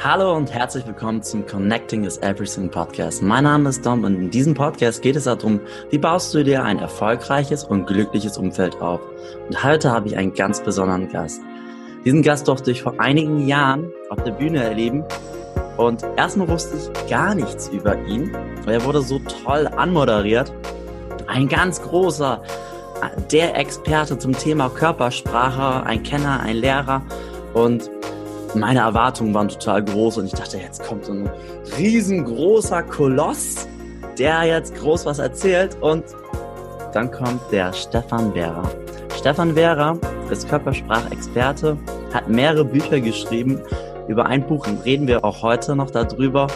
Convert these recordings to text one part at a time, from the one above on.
Hallo und herzlich willkommen zum Connecting is Everything Podcast. Mein Name ist Dom und in diesem Podcast geht es darum, wie baust du dir ein erfolgreiches und glückliches Umfeld auf. Und heute habe ich einen ganz besonderen Gast. Diesen Gast durfte ich vor einigen Jahren auf der Bühne erleben und erstmal wusste ich gar nichts über ihn. Er wurde so toll anmoderiert. Ein ganz großer, der Experte zum Thema Körpersprache, ein Kenner, ein Lehrer und meine Erwartungen waren total groß und ich dachte, jetzt kommt so ein riesengroßer Koloss, der jetzt groß was erzählt und dann kommt der Stefan Vera. Stefan Vera ist Körpersprachexperte, hat mehrere Bücher geschrieben. Über ein Buch reden wir auch heute noch darüber.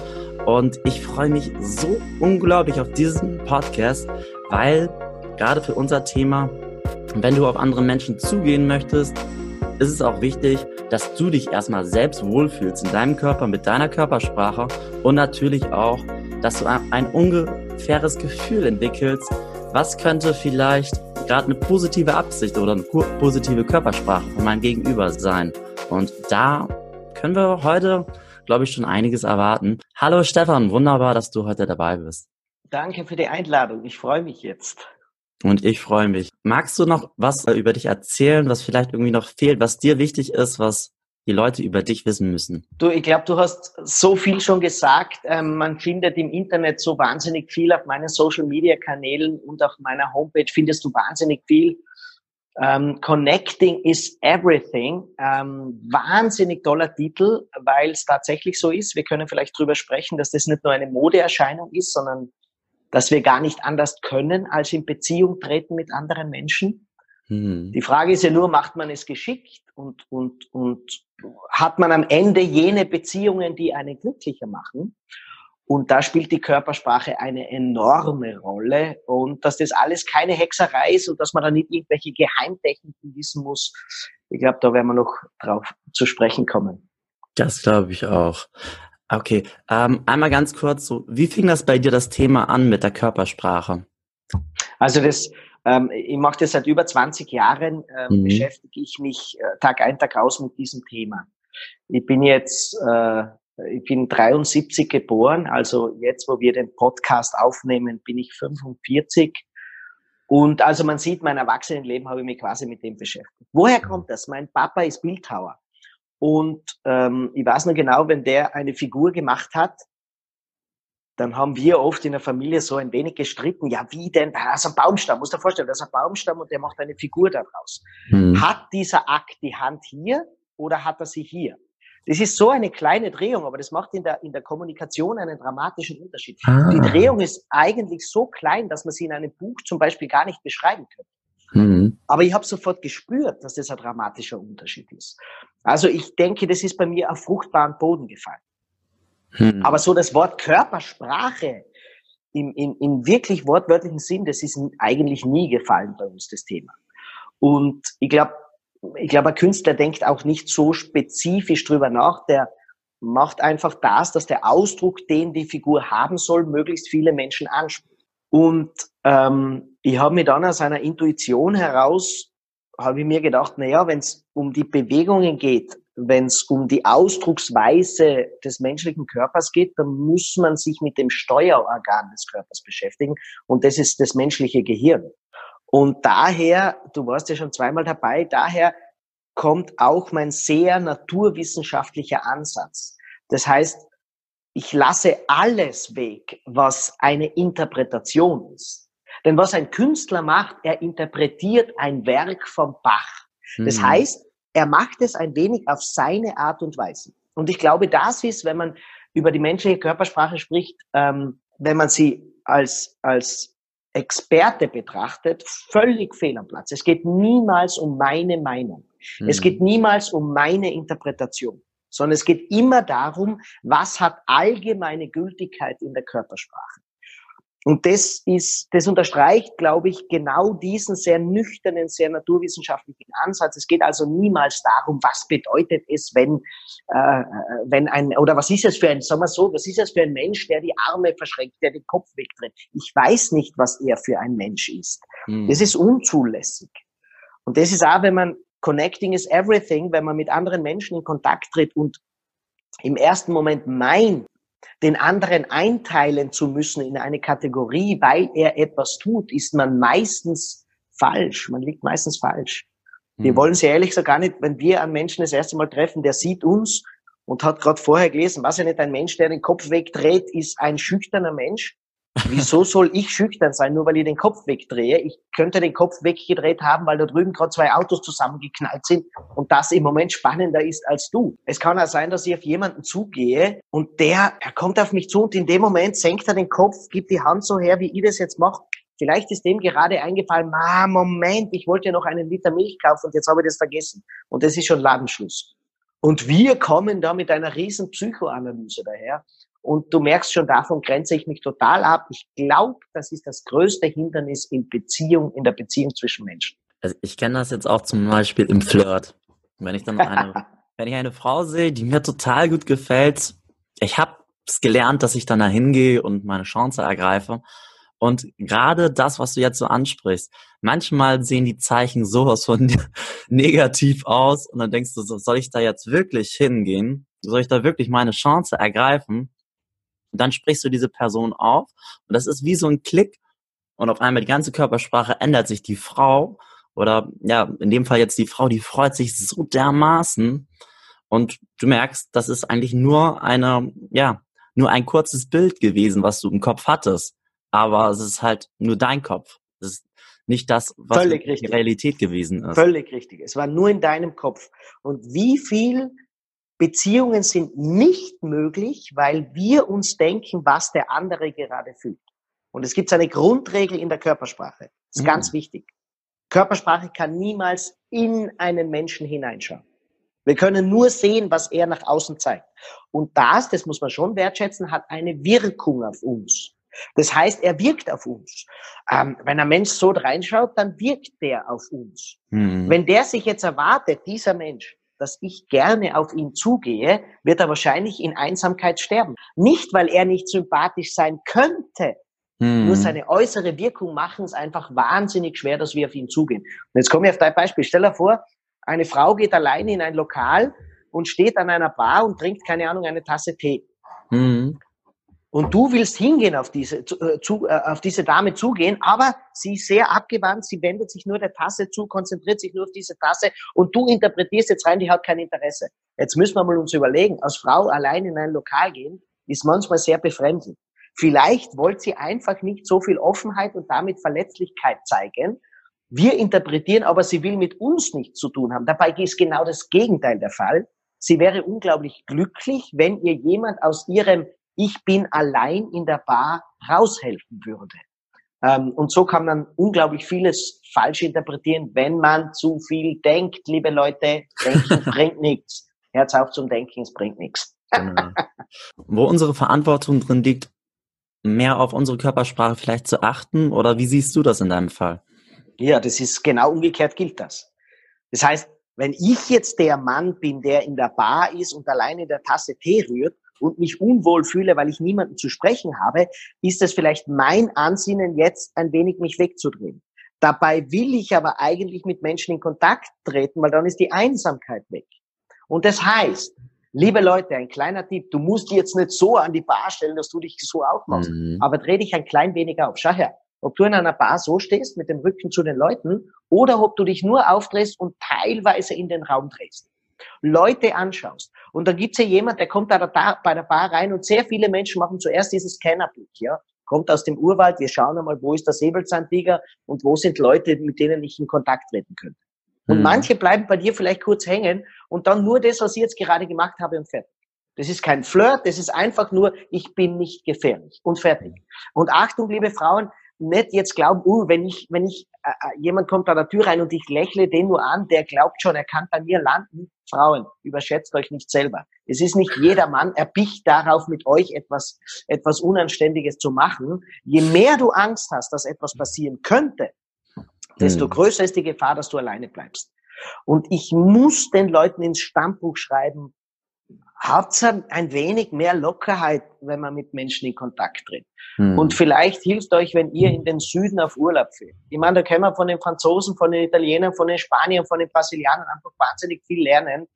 Und ich freue mich so unglaublich auf diesen Podcast, weil gerade für unser Thema, wenn du auf andere Menschen zugehen möchtest, ist es auch wichtig, dass du dich erstmal selbst wohlfühlst in deinem Körper, mit deiner Körpersprache und natürlich auch, dass du ein ungefähres Gefühl entwickelst, was könnte vielleicht gerade eine positive Absicht oder eine positive Körpersprache von meinem Gegenüber sein. Und da können wir heute, glaube ich, schon einiges erwarten. Hallo Stefan, wunderbar, dass du heute dabei bist. Danke für die Einladung. Ich freue mich jetzt. Und ich freue mich. Magst du noch was über dich erzählen, was vielleicht irgendwie noch fehlt, was dir wichtig ist, was die Leute über dich wissen müssen? Du, ich glaube, du hast so viel schon gesagt. Ähm, man findet im Internet so wahnsinnig viel auf meinen Social Media Kanälen und auf meiner Homepage findest du wahnsinnig viel. Ähm, Connecting is Everything. Ähm, wahnsinnig toller Titel, weil es tatsächlich so ist. Wir können vielleicht drüber sprechen, dass das nicht nur eine Modeerscheinung ist, sondern dass wir gar nicht anders können, als in Beziehung treten mit anderen Menschen. Mhm. Die Frage ist ja nur, macht man es geschickt und, und, und hat man am Ende jene Beziehungen, die einen glücklicher machen? Und da spielt die Körpersprache eine enorme Rolle und dass das alles keine Hexerei ist und dass man da nicht irgendwelche Geheimtechniken wissen muss. Ich glaube, da werden wir noch drauf zu sprechen kommen. Das glaube ich auch. Okay, ähm, einmal ganz kurz, so, wie fing das bei dir das Thema an mit der Körpersprache? Also das, ähm, ich mache das seit über 20 Jahren, ähm, mhm. beschäftige ich mich äh, Tag ein, Tag aus mit diesem Thema. Ich bin jetzt, äh, ich bin 73 geboren, also jetzt, wo wir den Podcast aufnehmen, bin ich 45. Und also man sieht, mein Erwachsenenleben habe ich mich quasi mit dem beschäftigt. Woher kommt das? Mein Papa ist Bildhauer. Und ähm, ich weiß noch genau, wenn der eine Figur gemacht hat, dann haben wir oft in der Familie so ein wenig gestritten. Ja, wie denn? Da ist ein Baumstamm, muss dir vorstellen, da ist ein Baumstamm und der macht eine Figur daraus. Hm. Hat dieser Akt die Hand hier oder hat er sie hier? Das ist so eine kleine Drehung, aber das macht in der, in der Kommunikation einen dramatischen Unterschied. Ah. Die Drehung ist eigentlich so klein, dass man sie in einem Buch zum Beispiel gar nicht beschreiben könnte. Mhm. Aber ich habe sofort gespürt, dass das ein dramatischer Unterschied ist. Also ich denke, das ist bei mir auf fruchtbaren Boden gefallen. Mhm. Aber so das Wort Körpersprache im, im, im wirklich wortwörtlichen Sinn, das ist eigentlich nie gefallen bei uns, das Thema. Und ich glaube, ich glaube, ein Künstler denkt auch nicht so spezifisch drüber nach, der macht einfach das, dass der Ausdruck, den die Figur haben soll, möglichst viele Menschen anspricht. Und ähm, ich habe mir dann aus einer Intuition heraus, habe ich mir gedacht, na ja, wenn es um die Bewegungen geht, wenn es um die Ausdrucksweise des menschlichen Körpers geht, dann muss man sich mit dem Steuerorgan des Körpers beschäftigen und das ist das menschliche Gehirn. Und daher, du warst ja schon zweimal dabei, daher kommt auch mein sehr naturwissenschaftlicher Ansatz. Das heißt, ich lasse alles weg, was eine Interpretation ist. Denn was ein Künstler macht, er interpretiert ein Werk vom Bach. Das mhm. heißt, er macht es ein wenig auf seine Art und Weise. Und ich glaube, das ist, wenn man über die menschliche Körpersprache spricht, ähm, wenn man sie als, als Experte betrachtet, völlig fehl am Platz. Es geht niemals um meine Meinung. Mhm. Es geht niemals um meine Interpretation sondern es geht immer darum, was hat allgemeine Gültigkeit in der Körpersprache. Und das ist, das unterstreicht, glaube ich, genau diesen sehr nüchternen, sehr naturwissenschaftlichen Ansatz. Es geht also niemals darum, was bedeutet es, wenn, äh, wenn ein, oder was ist es für ein, sagen wir so, was ist es für ein Mensch, der die Arme verschränkt, der den Kopf wegdreht. Ich weiß nicht, was er für ein Mensch ist. Hm. Das ist unzulässig. Und das ist auch, wenn man Connecting is everything, wenn man mit anderen Menschen in Kontakt tritt und im ersten Moment meint, den anderen einteilen zu müssen in eine Kategorie, weil er etwas tut, ist man meistens falsch. Man liegt meistens falsch. Wir hm. wollen sie ehrlich gesagt gar nicht, wenn wir einen Menschen das erste Mal treffen, der sieht uns und hat gerade vorher gelesen, was ja nicht ein Mensch, der den Kopf wegdreht, ist ein schüchterner Mensch. Wieso soll ich schüchtern sein, nur weil ich den Kopf wegdrehe? Ich könnte den Kopf weggedreht haben, weil da drüben gerade zwei Autos zusammengeknallt sind und das im Moment spannender ist als du. Es kann auch sein, dass ich auf jemanden zugehe und der, er kommt auf mich zu und in dem Moment senkt er den Kopf, gibt die Hand so her, wie ich das jetzt mache. Vielleicht ist dem gerade eingefallen, ah, Moment, ich wollte ja noch einen Liter Milch kaufen und jetzt habe ich das vergessen. Und das ist schon Ladenschluss. Und wir kommen da mit einer riesen Psychoanalyse daher und du merkst schon, davon grenze ich mich total ab. Ich glaube, das ist das größte Hindernis in Beziehung, in der Beziehung zwischen Menschen. Also ich kenne das jetzt auch zum Beispiel im Flirt. Wenn ich dann eine, wenn ich eine Frau sehe, die mir total gut gefällt, ich habe es gelernt, dass ich dann da hingehe und meine Chance ergreife. Und gerade das, was du jetzt so ansprichst, manchmal sehen die Zeichen sowas von negativ aus und dann denkst du so, soll ich da jetzt wirklich hingehen? Soll ich da wirklich meine Chance ergreifen? Und dann sprichst du diese Person auf und das ist wie so ein Klick und auf einmal die ganze Körpersprache ändert sich. Die Frau oder ja, in dem Fall jetzt die Frau, die freut sich so dermaßen und du merkst, das ist eigentlich nur eine, ja, nur ein kurzes Bild gewesen, was du im Kopf hattest. Aber es ist halt nur dein Kopf. Es ist nicht das, was Völlig die Realität gewesen ist. Völlig richtig. Es war nur in deinem Kopf. Und wie viel Beziehungen sind nicht möglich, weil wir uns denken, was der andere gerade fühlt. Und es gibt eine Grundregel in der Körpersprache. Das ist mhm. ganz wichtig. Körpersprache kann niemals in einen Menschen hineinschauen. Wir können nur sehen, was er nach außen zeigt. Und das, das muss man schon wertschätzen, hat eine Wirkung auf uns. Das heißt, er wirkt auf uns. Ähm, wenn ein Mensch so reinschaut, dann wirkt der auf uns. Mhm. Wenn der sich jetzt erwartet, dieser Mensch, dass ich gerne auf ihn zugehe, wird er wahrscheinlich in Einsamkeit sterben. Nicht, weil er nicht sympathisch sein könnte, hm. nur seine äußere Wirkung machen es einfach wahnsinnig schwer, dass wir auf ihn zugehen. Und jetzt komme ich auf dein Beispiel. Stell dir vor, eine Frau geht alleine in ein Lokal und steht an einer Bar und trinkt, keine Ahnung, eine Tasse Tee. Mhm und du willst hingehen auf diese, äh, zu, äh, auf diese Dame zugehen, aber sie ist sehr abgewandt, sie wendet sich nur der Tasse zu, konzentriert sich nur auf diese Tasse und du interpretierst jetzt rein, die hat kein Interesse. Jetzt müssen wir mal uns überlegen, als Frau allein in ein Lokal gehen, ist manchmal sehr befremdend. Vielleicht wollte sie einfach nicht so viel Offenheit und damit Verletzlichkeit zeigen. Wir interpretieren aber, sie will mit uns nichts zu tun haben. Dabei ist genau das Gegenteil der Fall. Sie wäre unglaublich glücklich, wenn ihr jemand aus ihrem ich bin allein in der Bar raushelfen würde. Ähm, und so kann man unglaublich vieles falsch interpretieren, wenn man zu viel denkt, liebe Leute. Denken bringt nichts. Herz auf zum Denken, es bringt nichts. Genau. Wo unsere Verantwortung drin liegt, mehr auf unsere Körpersprache vielleicht zu achten, oder wie siehst du das in deinem Fall? Ja, das ist genau umgekehrt gilt das. Das heißt, wenn ich jetzt der Mann bin, der in der Bar ist und alleine der Tasse Tee rührt, und mich unwohl fühle, weil ich niemanden zu sprechen habe, ist es vielleicht mein Ansinnen, jetzt ein wenig mich wegzudrehen. Dabei will ich aber eigentlich mit Menschen in Kontakt treten, weil dann ist die Einsamkeit weg. Und das heißt, liebe Leute, ein kleiner Tipp, du musst jetzt nicht so an die Bar stellen, dass du dich so aufmachst, mhm. aber dreh dich ein klein wenig auf. Schau her, ob du in einer Bar so stehst, mit dem Rücken zu den Leuten, oder ob du dich nur aufdrehst und teilweise in den Raum drehst. Leute anschaust. Und dann gibt's ja jemand, der kommt da bei der Bar rein und sehr viele Menschen machen zuerst dieses Scannerblick, ja. Kommt aus dem Urwald, wir schauen einmal, wo ist der Säbelzahntiger und wo sind Leute, mit denen ich in Kontakt treten könnte. Und hm. manche bleiben bei dir vielleicht kurz hängen und dann nur das, was ich jetzt gerade gemacht habe und fertig. Das ist kein Flirt, das ist einfach nur, ich bin nicht gefährlich und fertig. Und Achtung, liebe Frauen, nicht jetzt glauben, uh, wenn ich, wenn ich, äh, äh, jemand kommt an der Tür rein und ich lächle den nur an, der glaubt schon, er kann bei mir landen. Frauen, überschätzt euch nicht selber. Es ist nicht jeder Mann erpicht darauf, mit euch etwas, etwas Unanständiges zu machen. Je mehr du Angst hast, dass etwas passieren könnte, desto hm. größer ist die Gefahr, dass du alleine bleibst. Und ich muss den Leuten ins Stammbuch schreiben, Hauptsache ein wenig mehr Lockerheit, wenn man mit Menschen in Kontakt tritt. Hm. Und vielleicht hilft euch, wenn ihr in den Süden auf Urlaub fährt. Ich meine, da können wir von den Franzosen, von den Italienern, von den Spaniern, von den Brasilianern einfach wahnsinnig viel lernen.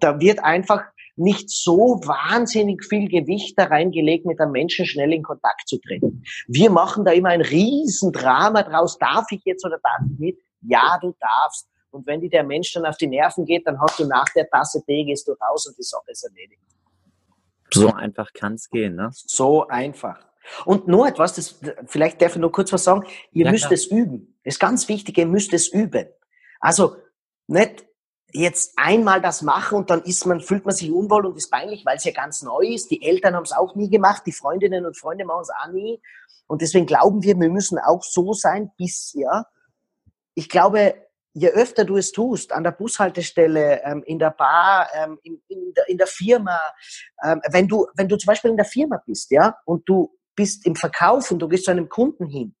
Da wird einfach nicht so wahnsinnig viel Gewicht da reingelegt, mit einem Menschen schnell in Kontakt zu treten. Wir machen da immer ein Riesendrama draus. Darf ich jetzt oder darf ich nicht? Ja, du darfst. Und wenn dir der Mensch dann auf die Nerven geht, dann hast du nach der Tasse Tee, gehst du raus und die Sache ist erledigt. So einfach kann es gehen, ne? So einfach. Und nur etwas, das, vielleicht darf ich nur kurz was sagen, ihr ja, müsst klar. es üben. Das ist ganz wichtig, ihr müsst es üben. Also nicht jetzt einmal das machen und dann ist man, fühlt man sich unwohl und ist peinlich, weil es ja ganz neu ist. Die Eltern haben es auch nie gemacht, die Freundinnen und Freunde machen es auch nie. Und deswegen glauben wir, wir müssen auch so sein bis, ja. Ich glaube, je öfter du es tust, an der Bushaltestelle, ähm, in der Bar, ähm, in, in, der, in der Firma, ähm, wenn du, wenn du zum Beispiel in der Firma bist, ja, und du bist im Verkauf und du gehst zu einem Kunden hin,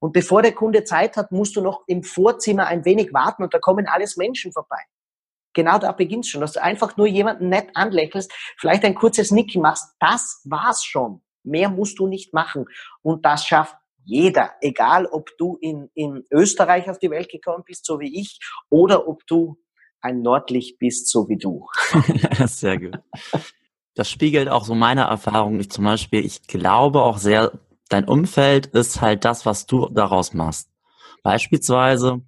und bevor der Kunde Zeit hat, musst du noch im Vorzimmer ein wenig warten und da kommen alles Menschen vorbei. Genau da beginnt schon, dass du einfach nur jemanden nett anlächelst, vielleicht ein kurzes Nicken machst. Das war's schon. Mehr musst du nicht machen. Und das schafft jeder, egal ob du in, in Österreich auf die Welt gekommen bist, so wie ich, oder ob du ein Nordlicht bist, so wie du. sehr gut. Das spiegelt auch so meine Erfahrung. Ich zum Beispiel, ich glaube auch sehr dein Umfeld ist halt das, was du daraus machst. Beispielsweise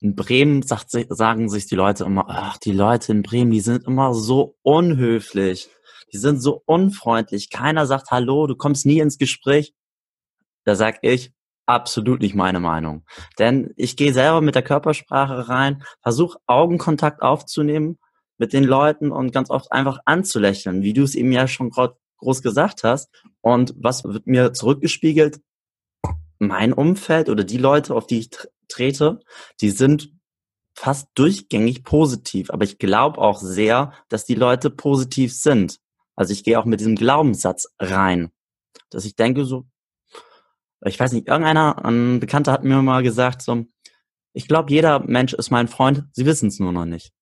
in Bremen sagt, sagen sich die Leute immer, ach, die Leute in Bremen, die sind immer so unhöflich. Die sind so unfreundlich. Keiner sagt Hallo, du kommst nie ins Gespräch. Da sag ich, absolut nicht meine Meinung. Denn ich gehe selber mit der Körpersprache rein, versuche Augenkontakt aufzunehmen mit den Leuten und ganz oft einfach anzulächeln, wie du es eben ja schon groß gesagt hast. Und was wird mir zurückgespiegelt? Mein Umfeld oder die Leute, auf die ich trete, die sind fast durchgängig positiv. Aber ich glaube auch sehr, dass die Leute positiv sind. Also ich gehe auch mit diesem Glaubenssatz rein, dass ich denke so, ich weiß nicht, irgendeiner, ein Bekannter hat mir mal gesagt so, ich glaube, jeder Mensch ist mein Freund, sie wissen es nur noch nicht.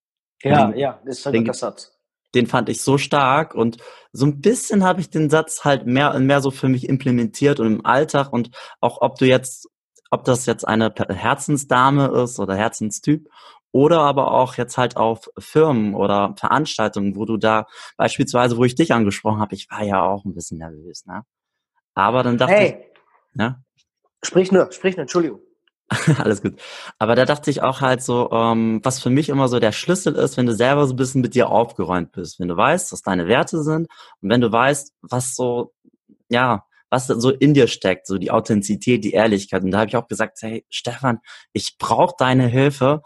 Ja, den, ja, das ist ein guter Satz den fand ich so stark und so ein bisschen habe ich den Satz halt mehr und mehr so für mich implementiert und im Alltag und auch ob du jetzt, ob das jetzt eine Herzensdame ist oder Herzenstyp oder aber auch jetzt halt auf Firmen oder Veranstaltungen, wo du da beispielsweise, wo ich dich angesprochen habe, ich war ja auch ein bisschen nervös, ne? Aber dann dachte hey, ich, ne? Sprich nur, sprich nur, Entschuldigung. Alles gut. Aber da dachte ich auch halt so, ähm, was für mich immer so der Schlüssel ist, wenn du selber so ein bisschen mit dir aufgeräumt bist, wenn du weißt, was deine Werte sind und wenn du weißt, was so, ja, was so in dir steckt, so die Authentizität, die Ehrlichkeit. Und da habe ich auch gesagt, hey, Stefan, ich brauche deine Hilfe,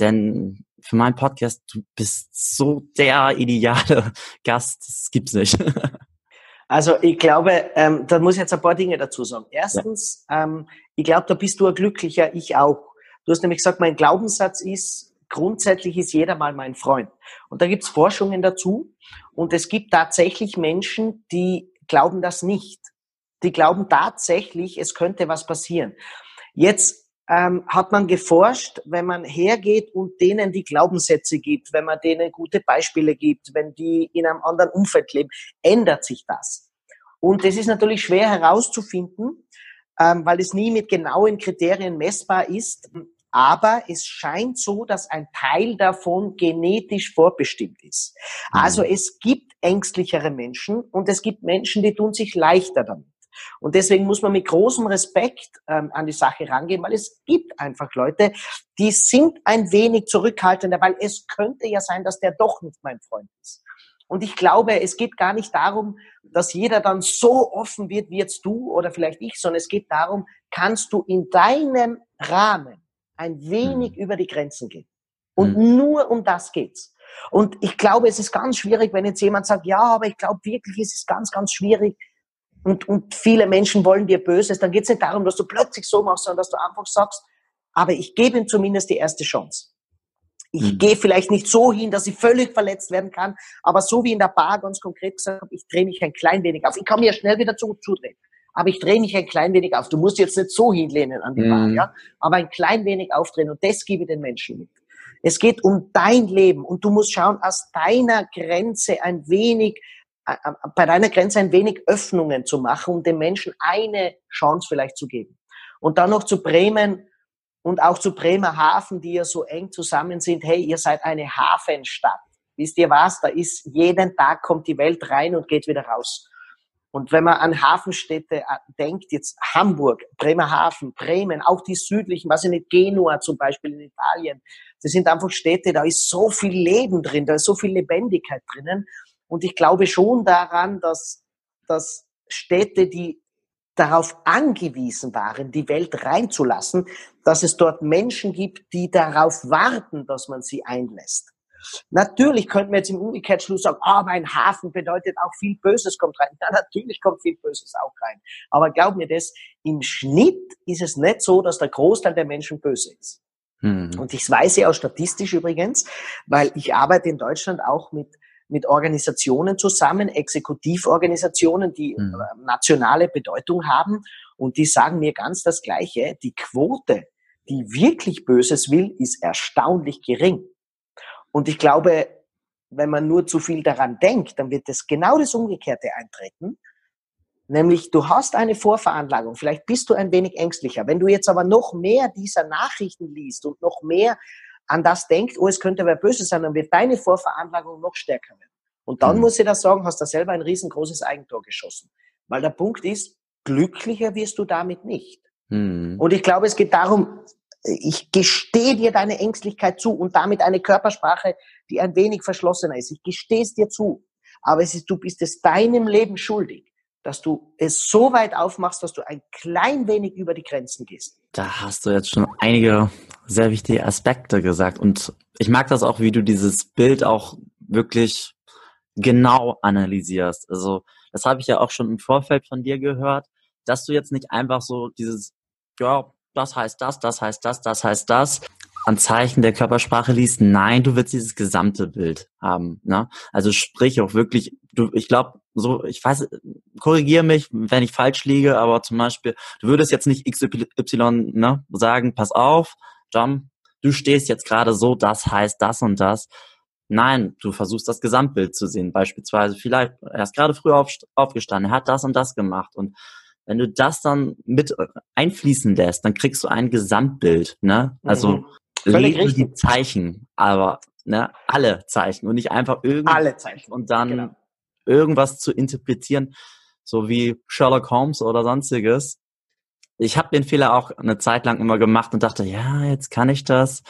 denn für meinen Podcast, du bist so der ideale Gast, das gibt's nicht. Also ich glaube, ähm, da muss ich jetzt ein paar Dinge dazu sagen. Erstens, ja. ähm, ich glaube, da bist du ein glücklicher, ich auch. Du hast nämlich gesagt, mein Glaubenssatz ist, grundsätzlich ist jeder mal mein Freund. Und da gibt's Forschungen dazu. Und es gibt tatsächlich Menschen, die glauben das nicht. Die glauben tatsächlich, es könnte was passieren. Jetzt ähm, hat man geforscht, wenn man hergeht und denen die Glaubenssätze gibt, wenn man denen gute Beispiele gibt, wenn die in einem anderen Umfeld leben, ändert sich das. Und es ist natürlich schwer herauszufinden, ähm, weil es nie mit genauen Kriterien messbar ist. Aber es scheint so, dass ein Teil davon genetisch vorbestimmt ist. Also mhm. es gibt ängstlichere Menschen und es gibt Menschen, die tun sich leichter damit. Und deswegen muss man mit großem Respekt ähm, an die Sache rangehen, weil es gibt einfach Leute, die sind ein wenig zurückhaltender, weil es könnte ja sein, dass der doch nicht mein Freund ist. Und ich glaube, es geht gar nicht darum, dass jeder dann so offen wird wie jetzt du oder vielleicht ich, sondern es geht darum, kannst du in deinem Rahmen ein wenig mhm. über die Grenzen gehen. Und mhm. nur um das geht's. Und ich glaube, es ist ganz schwierig, wenn jetzt jemand sagt, ja, aber ich glaube wirklich, es ist ganz, ganz schwierig, und, und viele Menschen wollen dir Böses, dann geht es nicht darum, dass du plötzlich so machst, sondern dass du einfach sagst, aber ich gebe ihm zumindest die erste Chance. Ich mhm. gehe vielleicht nicht so hin, dass ich völlig verletzt werden kann, aber so wie in der Bar ganz konkret gesagt habe, ich drehe mich ein klein wenig auf. Ich kann mir schnell wieder zu, zudrehen, aber ich drehe mich ein klein wenig auf. Du musst jetzt nicht so hinlehnen an die mhm. Bar, ja, aber ein klein wenig aufdrehen und das gebe ich den Menschen mit. Es geht um dein Leben und du musst schauen, aus deiner Grenze ein wenig bei deiner Grenze ein wenig Öffnungen zu machen, um den Menschen eine Chance vielleicht zu geben. Und dann noch zu Bremen und auch zu Bremerhaven, die ja so eng zusammen sind, hey, ihr seid eine Hafenstadt. wisst ihr was, da ist jeden Tag kommt die Welt rein und geht wieder raus. Und wenn man an Hafenstädte äh, denkt, jetzt Hamburg, Bremerhaven, Bremen, auch die südlichen, was in Genua zum Beispiel in Italien, das sind einfach Städte, da ist so viel Leben drin, da ist so viel Lebendigkeit drinnen. Und ich glaube schon daran, dass, dass Städte, die darauf angewiesen waren, die Welt reinzulassen, dass es dort Menschen gibt, die darauf warten, dass man sie einlässt. Natürlich könnten wir jetzt im Umgekehrtschluss sagen, ah, oh, ein Hafen bedeutet auch viel Böses kommt rein. Ja, natürlich kommt viel Böses auch rein. Aber glaub mir das, im Schnitt ist es nicht so, dass der Großteil der Menschen böse ist. Mhm. Und ich weiß ja auch statistisch übrigens, weil ich arbeite in Deutschland auch mit mit Organisationen zusammen, Exekutivorganisationen, die mhm. nationale Bedeutung haben. Und die sagen mir ganz das Gleiche. Die Quote, die wirklich Böses will, ist erstaunlich gering. Und ich glaube, wenn man nur zu viel daran denkt, dann wird es genau das Umgekehrte eintreten. Nämlich, du hast eine Vorveranlagung, vielleicht bist du ein wenig ängstlicher. Wenn du jetzt aber noch mehr dieser Nachrichten liest und noch mehr an das denkt, oh, es könnte wer böse sein, dann wird deine Vorveranlagung noch stärker werden. Und dann mhm. muss ich das sagen, hast du selber ein riesengroßes Eigentor geschossen. Weil der Punkt ist, glücklicher wirst du damit nicht. Mhm. Und ich glaube, es geht darum, ich gestehe dir deine Ängstlichkeit zu und damit eine Körpersprache, die ein wenig verschlossener ist. Ich gestehe es dir zu. Aber es ist, du bist es deinem Leben schuldig, dass du es so weit aufmachst, dass du ein klein wenig über die Grenzen gehst. Da hast du jetzt schon einige sehr wichtige Aspekte gesagt. Und ich mag das auch, wie du dieses Bild auch wirklich genau analysierst. Also, das habe ich ja auch schon im Vorfeld von dir gehört, dass du jetzt nicht einfach so dieses, ja, das heißt das, das heißt das, das heißt das, an Zeichen der Körpersprache liest. Nein, du willst dieses gesamte Bild haben. Ne? Also sprich auch wirklich, du, ich glaube, so, ich weiß, korrigiere mich, wenn ich falsch liege, aber zum Beispiel, du würdest jetzt nicht XY ne, sagen, pass auf, John, du stehst jetzt gerade so, das heißt das und das. Nein, du versuchst das Gesamtbild zu sehen. Beispielsweise, vielleicht, er ist gerade früh auf, aufgestanden, er hat das und das gemacht und wenn du das dann mit einfließen lässt, dann kriegst du ein Gesamtbild, ne? Also mhm. lese die Zeichen, aber ne, alle Zeichen und nicht einfach irgendwas alle Zeichen und dann genau. Irgendwas zu interpretieren, so wie Sherlock Holmes oder sonstiges. Ich habe den Fehler auch eine Zeit lang immer gemacht und dachte, ja, jetzt kann ich das,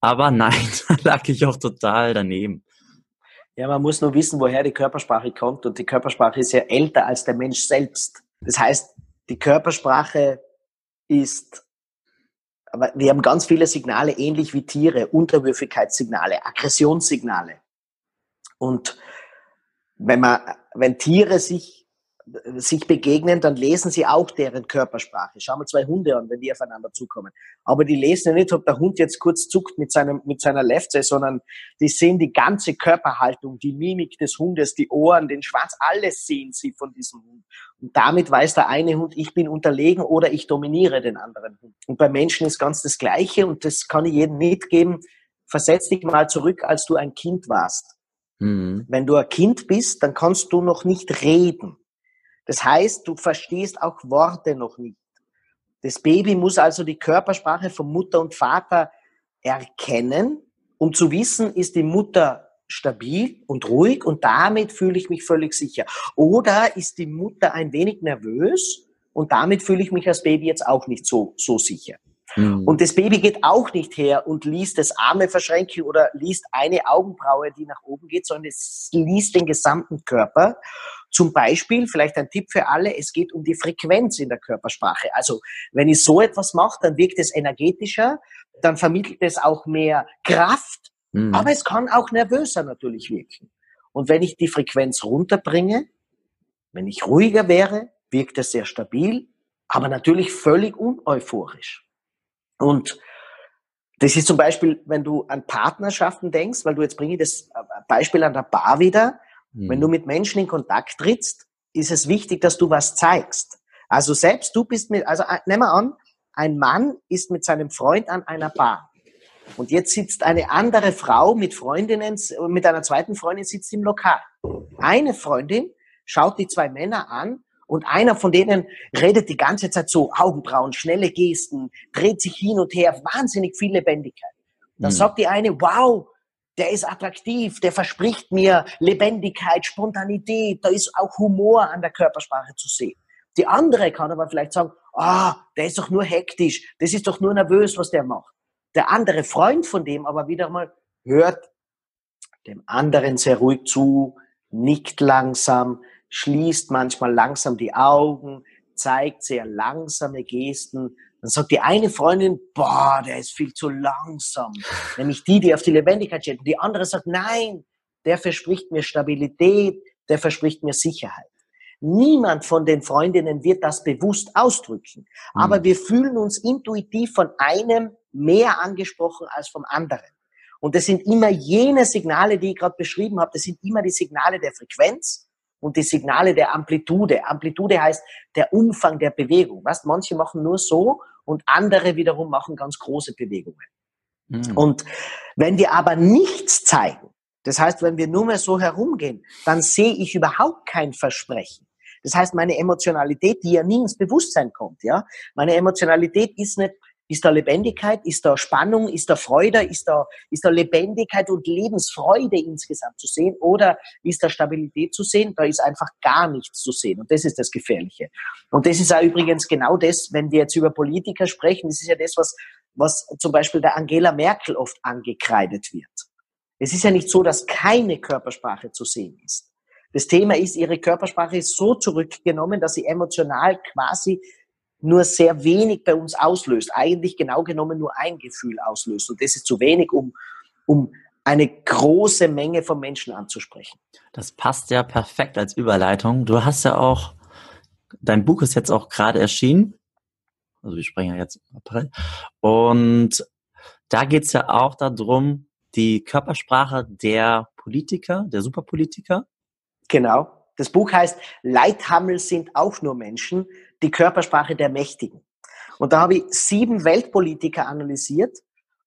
aber nein, da lag ich auch total daneben. Ja, man muss nur wissen, woher die Körpersprache kommt und die Körpersprache ist ja älter als der Mensch selbst. Das heißt, die Körpersprache ist, aber wir haben ganz viele Signale, ähnlich wie Tiere, Unterwürfigkeitssignale, Aggressionssignale. Und wenn man, wenn Tiere sich sich begegnen, dann lesen sie auch deren Körpersprache. Schauen wir zwei Hunde an, wenn die aufeinander zukommen. Aber die lesen ja nicht, ob der Hund jetzt kurz zuckt mit, seinem, mit seiner Lefze, sondern die sehen die ganze Körperhaltung, die Mimik des Hundes, die Ohren, den Schwanz, alles sehen sie von diesem Hund. Und damit weiß der eine Hund, ich bin unterlegen oder ich dominiere den anderen Hund. Und bei Menschen ist ganz das Gleiche und das kann ich jedem mitgeben. Versetz dich mal zurück, als du ein Kind warst. Mhm. Wenn du ein Kind bist, dann kannst du noch nicht reden. Das heißt, du verstehst auch Worte noch nicht. Das Baby muss also die Körpersprache von Mutter und Vater erkennen, um zu wissen, ist die Mutter stabil und ruhig und damit fühle ich mich völlig sicher. Oder ist die Mutter ein wenig nervös und damit fühle ich mich als Baby jetzt auch nicht so, so sicher. Mhm. Und das Baby geht auch nicht her und liest das Arme verschränken oder liest eine Augenbraue, die nach oben geht, sondern es liest den gesamten Körper. Zum Beispiel, vielleicht ein Tipp für alle, es geht um die Frequenz in der Körpersprache. Also wenn ich so etwas mache, dann wirkt es energetischer, dann vermittelt es auch mehr Kraft, mhm. aber es kann auch nervöser natürlich wirken. Und wenn ich die Frequenz runterbringe, wenn ich ruhiger wäre, wirkt es sehr stabil, aber natürlich völlig uneuphorisch. Und das ist zum Beispiel, wenn du an Partnerschaften denkst, weil du jetzt bringe ich das Beispiel an der Bar wieder. Mhm. Wenn du mit Menschen in Kontakt trittst, ist es wichtig, dass du was zeigst. Also selbst du bist mit, also äh, nehmen wir an, ein Mann ist mit seinem Freund an einer Bar. Und jetzt sitzt eine andere Frau mit Freundinnen, mit einer zweiten Freundin sitzt im Lokal. Eine Freundin schaut die zwei Männer an und einer von denen redet die ganze Zeit so, Augenbrauen, schnelle Gesten, dreht sich hin und her, wahnsinnig viel Lebendigkeit. Dann mhm. sagt die eine, wow, der ist attraktiv, der verspricht mir Lebendigkeit, Spontanität, da ist auch Humor an der Körpersprache zu sehen. Die andere kann aber vielleicht sagen, ah, der ist doch nur hektisch, das ist doch nur nervös, was der macht. Der andere Freund von dem aber wieder mal hört dem anderen sehr ruhig zu, nickt langsam, schließt manchmal langsam die Augen, zeigt sehr langsame Gesten. Dann sagt die eine Freundin, boah, der ist viel zu langsam. Nämlich die, die auf die Lebendigkeit steht. Und die andere sagt, nein, der verspricht mir Stabilität, der verspricht mir Sicherheit. Niemand von den Freundinnen wird das bewusst ausdrücken. Aber mhm. wir fühlen uns intuitiv von einem mehr angesprochen als vom anderen. Und das sind immer jene Signale, die ich gerade beschrieben habe. Das sind immer die Signale der Frequenz und die Signale der Amplitude. Amplitude heißt der Umfang der Bewegung. Was? Manche machen nur so und andere wiederum machen ganz große Bewegungen. Mhm. Und wenn wir aber nichts zeigen, das heißt, wenn wir nur mehr so herumgehen, dann sehe ich überhaupt kein Versprechen. Das heißt, meine Emotionalität, die ja nie ins Bewusstsein kommt, ja, meine Emotionalität ist nicht, ist da Lebendigkeit, ist da Spannung, ist da Freude, ist da, ist da Lebendigkeit und Lebensfreude insgesamt zu sehen oder ist da Stabilität zu sehen? Da ist einfach gar nichts zu sehen und das ist das Gefährliche. Und das ist auch übrigens genau das, wenn wir jetzt über Politiker sprechen, das ist ja das, was, was zum Beispiel der Angela Merkel oft angekreidet wird. Es ist ja nicht so, dass keine Körpersprache zu sehen ist. Das Thema ist, ihre Körpersprache ist so zurückgenommen, dass sie emotional quasi nur sehr wenig bei uns auslöst. Eigentlich genau genommen nur ein Gefühl auslöst. Und das ist zu wenig, um, um eine große Menge von Menschen anzusprechen. Das passt ja perfekt als Überleitung. Du hast ja auch, dein Buch ist jetzt auch gerade erschienen. Also wir sprechen ja jetzt April. Und da geht's ja auch darum, die Körpersprache der Politiker, der Superpolitiker Genau. Das Buch heißt Leithammel sind auch nur Menschen, die Körpersprache der Mächtigen. Und da habe ich sieben Weltpolitiker analysiert,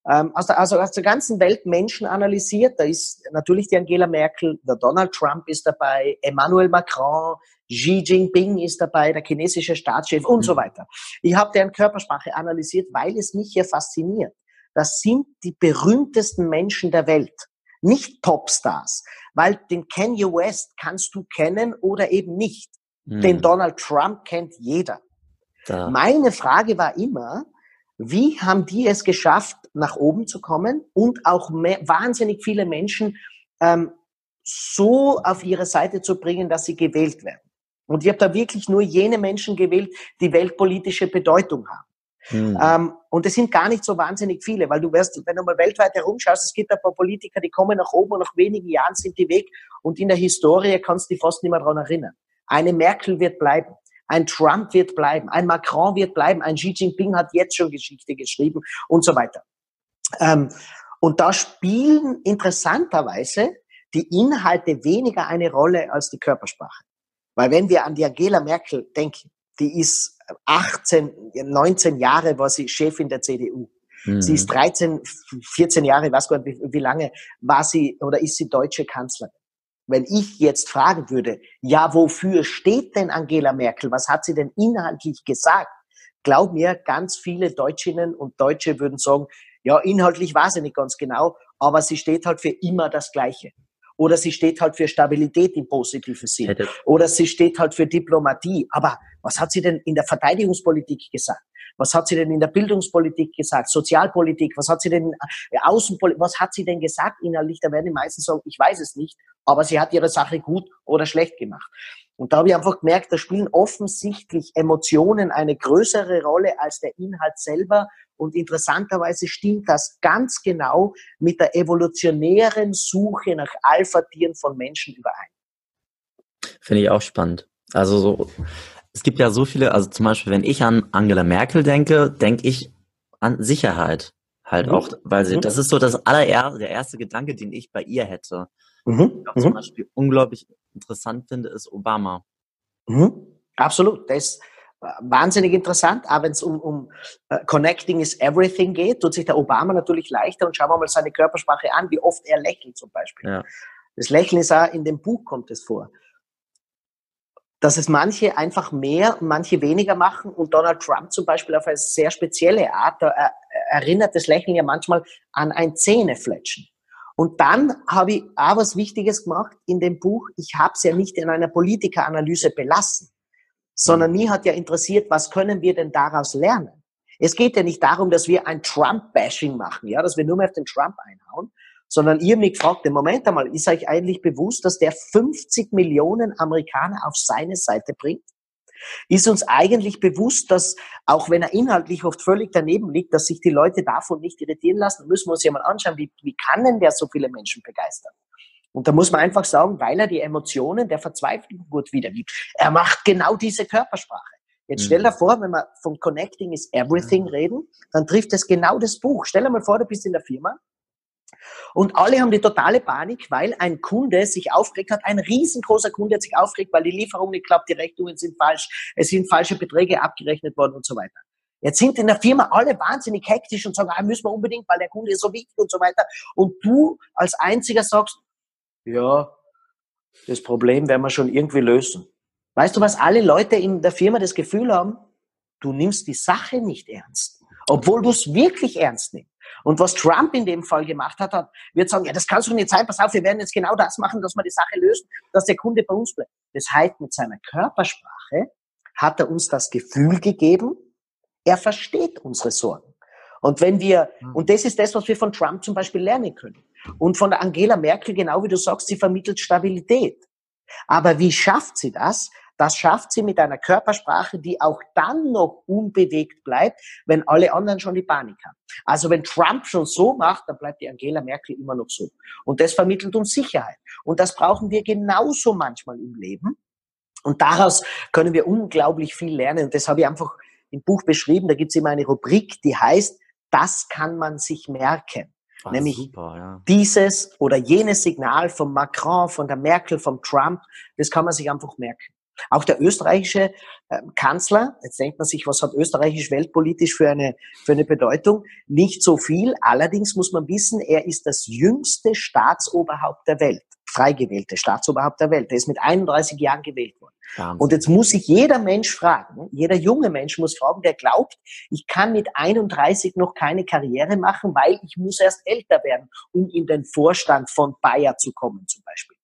ähm, aus der, also aus der ganzen Welt Menschen analysiert. Da ist natürlich die Angela Merkel, der Donald Trump ist dabei, Emmanuel Macron, Xi Jinping ist dabei, der chinesische Staatschef und mhm. so weiter. Ich habe deren Körpersprache analysiert, weil es mich hier fasziniert. Das sind die berühmtesten Menschen der Welt, nicht Topstars weil den Kanye West kannst du kennen oder eben nicht. Mhm. Den Donald Trump kennt jeder. Da. Meine Frage war immer, wie haben die es geschafft, nach oben zu kommen und auch mehr, wahnsinnig viele Menschen ähm, so auf ihre Seite zu bringen, dass sie gewählt werden. Und ich habe da wirklich nur jene Menschen gewählt, die weltpolitische Bedeutung haben. Mhm. Ähm, und es sind gar nicht so wahnsinnig viele, weil du wirst, wenn du mal weltweit herumschaust, es gibt ein paar Politiker, die kommen nach oben und nach wenigen Jahren sind die weg und in der Historie kannst du dich fast nicht mehr daran erinnern. Eine Merkel wird bleiben. Ein Trump wird bleiben, ein Macron wird bleiben, ein Xi Jinping hat jetzt schon Geschichte geschrieben und so weiter. Ähm, und da spielen interessanterweise die Inhalte weniger eine Rolle als die Körpersprache. Weil wenn wir an die Angela Merkel denken, die ist 18, 19 Jahre war sie Chefin der CDU. Mhm. Sie ist 13, 14 Jahre, weiß gar nicht, wie lange war sie oder ist sie deutsche Kanzlerin. Wenn ich jetzt fragen würde, ja, wofür steht denn Angela Merkel? Was hat sie denn inhaltlich gesagt? Glaub mir, ganz viele Deutschinnen und Deutsche würden sagen, ja, inhaltlich war sie nicht ganz genau, aber sie steht halt für immer das Gleiche. Oder sie steht halt für Stabilität im positiven Sinn. Oder sie steht halt für Diplomatie. Aber was hat sie denn in der Verteidigungspolitik gesagt? Was hat sie denn in der Bildungspolitik gesagt? Sozialpolitik? Was hat sie denn äh, Außenpolitik? Was hat sie denn gesagt innerlich? Da werden die meisten sagen, ich weiß es nicht. Aber sie hat ihre Sache gut oder schlecht gemacht. Und da habe ich einfach gemerkt, da spielen offensichtlich Emotionen eine größere Rolle als der Inhalt selber. Und interessanterweise stimmt das ganz genau mit der evolutionären Suche nach Alpha-Tieren von Menschen überein. Finde ich auch spannend. Also so, es gibt ja so viele, also zum Beispiel, wenn ich an Angela Merkel denke, denke ich an Sicherheit. Halt mhm. auch, weil sie, mhm. das ist so das allererste, der erste Gedanke, den ich bei ihr hätte. Mhm. Ich auch zum mhm. Beispiel unglaublich interessant finde, ist Obama. Mhm. Absolut. Das ist äh, wahnsinnig interessant. Aber wenn es um, um uh, Connecting is Everything geht, tut sich der Obama natürlich leichter und schauen wir mal seine Körpersprache an, wie oft er lächelt zum Beispiel. Ja. Das Lächeln ist auch in dem Buch kommt es vor. Dass es manche einfach mehr und manche weniger machen und Donald Trump zum Beispiel auf eine sehr spezielle Art, da erinnert das Lächeln ja manchmal an ein Zähnefletschen. Und dann habe ich auch was Wichtiges gemacht in dem Buch. Ich habe es ja nicht in einer Politikeranalyse belassen, sondern mich hat ja interessiert, was können wir denn daraus lernen? Es geht ja nicht darum, dass wir ein Trump-Bashing machen, ja, dass wir nur mehr auf den Trump einhauen, sondern ihr mich fragt, im Moment einmal, ist euch eigentlich bewusst, dass der 50 Millionen Amerikaner auf seine Seite bringt? Ist uns eigentlich bewusst, dass auch wenn er inhaltlich oft völlig daneben liegt, dass sich die Leute davon nicht irritieren lassen, müssen wir uns ja mal anschauen, wie, wie kann denn der so viele Menschen begeistern? Und da muss man einfach sagen, weil er die Emotionen der Verzweiflung gut wiedergibt. Er macht genau diese Körpersprache. Jetzt stell dir mhm. vor, wenn wir von Connecting is Everything reden, dann trifft es genau das Buch. Stell dir mal vor, du bist in der Firma und alle haben die totale Panik, weil ein Kunde sich aufgeregt hat. Ein riesengroßer Kunde hat sich aufgeregt, weil die Lieferung nicht klappt, die Rechnungen sind falsch, es sind falsche Beträge abgerechnet worden und so weiter. Jetzt sind in der Firma alle wahnsinnig hektisch und sagen, ah, müssen wir unbedingt, weil der Kunde ist so wichtig und so weiter. Und du als Einziger sagst, ja, das Problem werden wir schon irgendwie lösen. Weißt du, was alle Leute in der Firma das Gefühl haben? Du nimmst die Sache nicht ernst, obwohl du es wirklich ernst nimmst. Und was Trump in dem Fall gemacht hat, hat, wird sagen, ja, das kannst du nicht sein, pass auf, wir werden jetzt genau das machen, dass wir die Sache lösen, dass der Kunde bei uns bleibt. Das heißt, mit seiner Körpersprache hat er uns das Gefühl gegeben, er versteht unsere Sorgen. Und wenn wir, hm. und das ist das, was wir von Trump zum Beispiel lernen können. Und von der Angela Merkel, genau wie du sagst, sie vermittelt Stabilität. Aber wie schafft sie das? Das schafft sie mit einer Körpersprache, die auch dann noch unbewegt bleibt, wenn alle anderen schon die Panik haben. Also wenn Trump schon so macht, dann bleibt die Angela Merkel immer noch so. Und das vermittelt uns Sicherheit. Und das brauchen wir genauso manchmal im Leben. Und daraus können wir unglaublich viel lernen. Und das habe ich einfach im Buch beschrieben. Da gibt es immer eine Rubrik, die heißt, das kann man sich merken. Ach, Nämlich super, ja. dieses oder jenes Signal von Macron, von der Merkel, vom Trump, das kann man sich einfach merken. Auch der österreichische äh, Kanzler, jetzt denkt man sich, was hat österreichisch weltpolitisch für eine, für eine Bedeutung? Nicht so viel. Allerdings muss man wissen, er ist das jüngste Staatsoberhaupt der Welt, frei gewählte Staatsoberhaupt der Welt. Er ist mit 31 Jahren gewählt worden. Wahnsinn. Und jetzt muss sich jeder Mensch fragen, jeder junge Mensch muss fragen, der glaubt, ich kann mit 31 noch keine Karriere machen, weil ich muss erst älter werden, um in den Vorstand von Bayer zu kommen zum Beispiel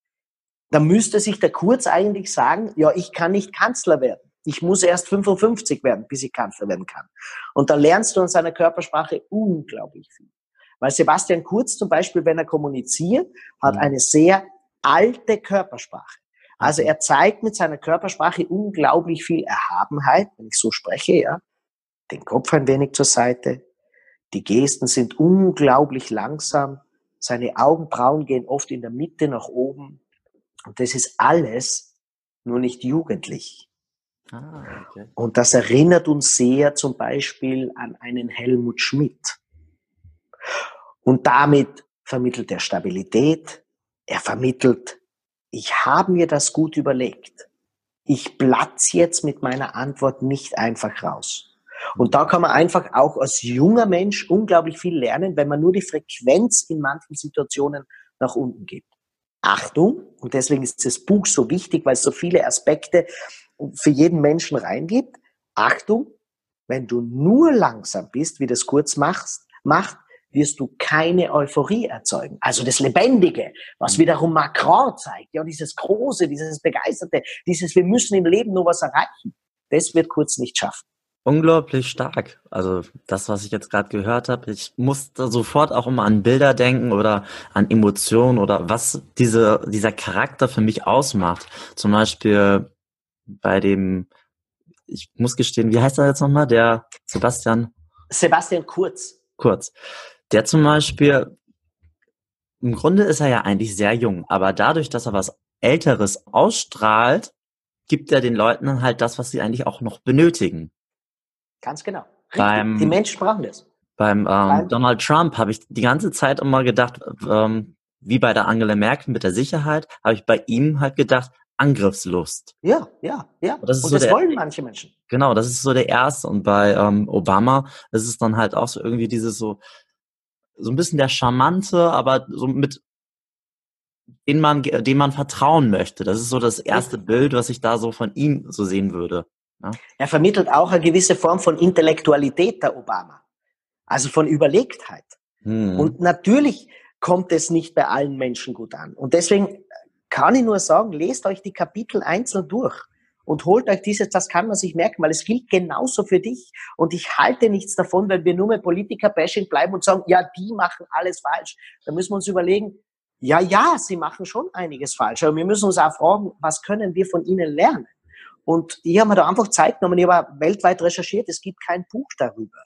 da müsste sich der Kurz eigentlich sagen, ja, ich kann nicht Kanzler werden. Ich muss erst 55 werden, bis ich Kanzler werden kann. Und da lernst du an seiner Körpersprache unglaublich viel. Weil Sebastian Kurz zum Beispiel, wenn er kommuniziert, hat mhm. eine sehr alte Körpersprache. Also er zeigt mit seiner Körpersprache unglaublich viel Erhabenheit, wenn ich so spreche, ja. Den Kopf ein wenig zur Seite. Die Gesten sind unglaublich langsam. Seine Augenbrauen gehen oft in der Mitte nach oben. Und das ist alles nur nicht jugendlich. Ah, okay. Und das erinnert uns sehr zum Beispiel an einen Helmut Schmidt. Und damit vermittelt er Stabilität. Er vermittelt, ich habe mir das gut überlegt. Ich platz jetzt mit meiner Antwort nicht einfach raus. Und da kann man einfach auch als junger Mensch unglaublich viel lernen, wenn man nur die Frequenz in manchen Situationen nach unten gibt. Achtung, und deswegen ist das Buch so wichtig, weil es so viele Aspekte für jeden Menschen reingibt. Achtung, wenn du nur langsam bist, wie das kurz machst, macht, wirst du keine Euphorie erzeugen. Also das Lebendige, was wiederum Macron zeigt, ja, dieses Große, dieses Begeisterte, dieses, wir müssen im Leben nur was erreichen, das wird kurz nicht schaffen. Unglaublich stark. Also das, was ich jetzt gerade gehört habe, ich musste sofort auch immer an Bilder denken oder an Emotionen oder was diese, dieser Charakter für mich ausmacht. Zum Beispiel bei dem, ich muss gestehen, wie heißt er jetzt nochmal? Der Sebastian? Sebastian Kurz. Kurz. Der zum Beispiel, im Grunde ist er ja eigentlich sehr jung, aber dadurch, dass er was Älteres ausstrahlt, gibt er den Leuten halt das, was sie eigentlich auch noch benötigen. Ganz genau. Beim, die Menschen brauchen das. Beim, ähm, beim Donald Trump habe ich die ganze Zeit immer gedacht, ähm, wie bei der Angela Merkel mit der Sicherheit, habe ich bei ihm halt gedacht, Angriffslust. Ja, ja, ja. Und das, und so das der, wollen manche Menschen. Genau, das ist so der erste. Und bei ähm, Obama ist es dann halt auch so irgendwie dieses so, so ein bisschen der charmante, aber so mit den man, dem man vertrauen möchte. Das ist so das erste Bild, was ich da so von ihm so sehen würde. Ja. Er vermittelt auch eine gewisse Form von Intellektualität, der Obama. Also von Überlegtheit. Hm. Und natürlich, kommt es nicht bei allen Menschen gut an. Und deswegen kann ich nur sagen, lest euch die Kapitel einzeln durch und holt euch dieses, das kann man sich merken, weil es gilt genauso für dich. Und ich halte nichts davon, weil wir nur mit Politiker-Bashing bleiben und sagen, ja, die machen alles falsch. Da müssen wir uns überlegen, ja, ja, sie machen schon einiges falsch. Aber wir müssen uns auch fragen, was können wir von ihnen lernen? Und ich habe mir da einfach Zeit genommen, ich habe weltweit recherchiert, es gibt kein Buch darüber.